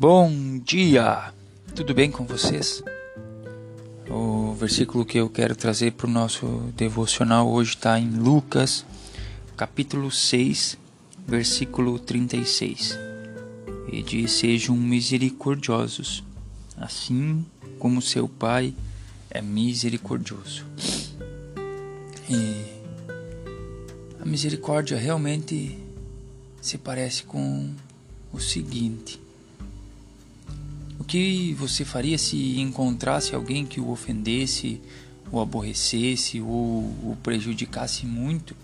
Bom dia! Tudo bem com vocês? O versículo que eu quero trazer para o nosso devocional hoje está em Lucas, capítulo 6, versículo 36. E diz: Sejam misericordiosos, assim como seu Pai é misericordioso. E a misericórdia realmente se parece com o seguinte que você faria se encontrasse alguém que o ofendesse, o aborrecesse ou o prejudicasse muito?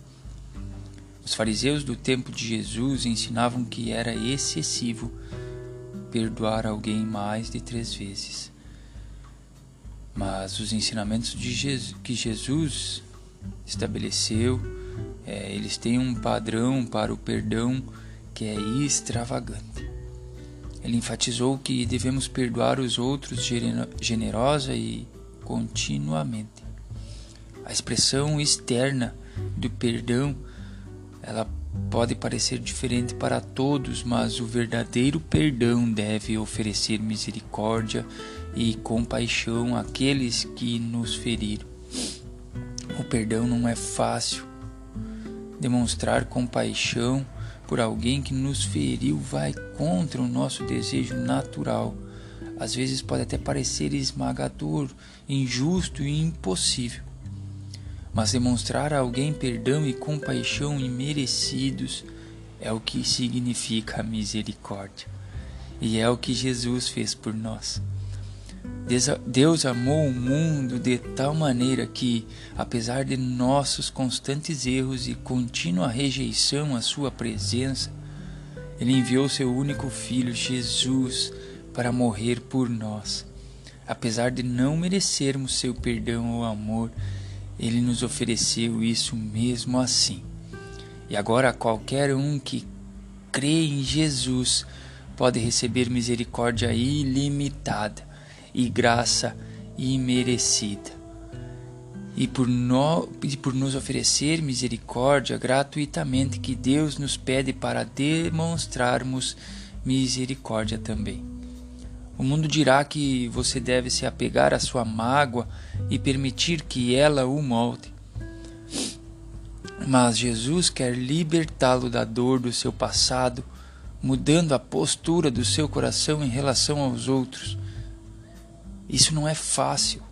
Os fariseus do tempo de Jesus ensinavam que era excessivo perdoar alguém mais de três vezes. Mas os ensinamentos Jesus, que Jesus estabeleceu, é, eles têm um padrão para o perdão que é extravagante. Ele enfatizou que devemos perdoar os outros generosa e continuamente. A expressão externa do perdão, ela pode parecer diferente para todos, mas o verdadeiro perdão deve oferecer misericórdia e compaixão àqueles que nos feriram. O perdão não é fácil. Demonstrar compaixão por alguém que nos feriu vai contra o nosso desejo natural. Às vezes pode até parecer esmagador, injusto e impossível. Mas demonstrar a alguém perdão e compaixão imerecidos é o que significa a misericórdia. E é o que Jesus fez por nós. Deus amou o mundo de tal maneira que, apesar de nossos constantes erros e contínua rejeição à Sua presença, Ele enviou seu único Filho, Jesus, para morrer por nós. Apesar de não merecermos seu perdão ou amor, Ele nos ofereceu isso mesmo assim. E agora qualquer um que crê em Jesus pode receber misericórdia ilimitada e graça imerecida. E por, no, e por nos oferecer misericórdia gratuitamente, que Deus nos pede para demonstrarmos misericórdia também. O mundo dirá que você deve se apegar à sua mágoa e permitir que ela o molde. Mas Jesus quer libertá-lo da dor do seu passado, mudando a postura do seu coração em relação aos outros isso não é fácil.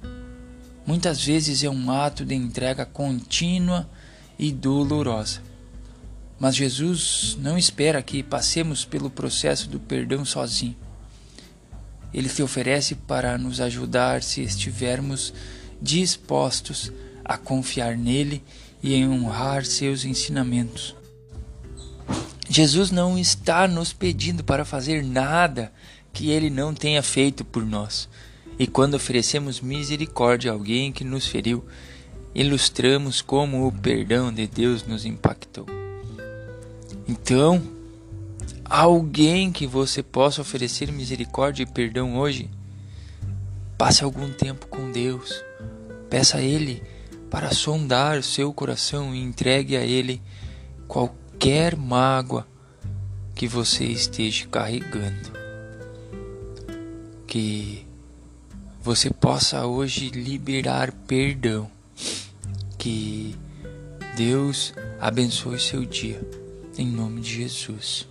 Muitas vezes é um ato de entrega contínua e dolorosa. Mas Jesus não espera que passemos pelo processo do perdão sozinho. Ele se oferece para nos ajudar se estivermos dispostos a confiar nele e em honrar seus ensinamentos. Jesus não está nos pedindo para fazer nada que ele não tenha feito por nós. E quando oferecemos misericórdia a alguém que nos feriu, ilustramos como o perdão de Deus nos impactou. Então, alguém que você possa oferecer misericórdia e perdão hoje, passe algum tempo com Deus. Peça a Ele para sondar seu coração e entregue a Ele qualquer mágoa que você esteja carregando. Que você possa hoje liberar perdão. Que Deus abençoe seu dia. Em nome de Jesus.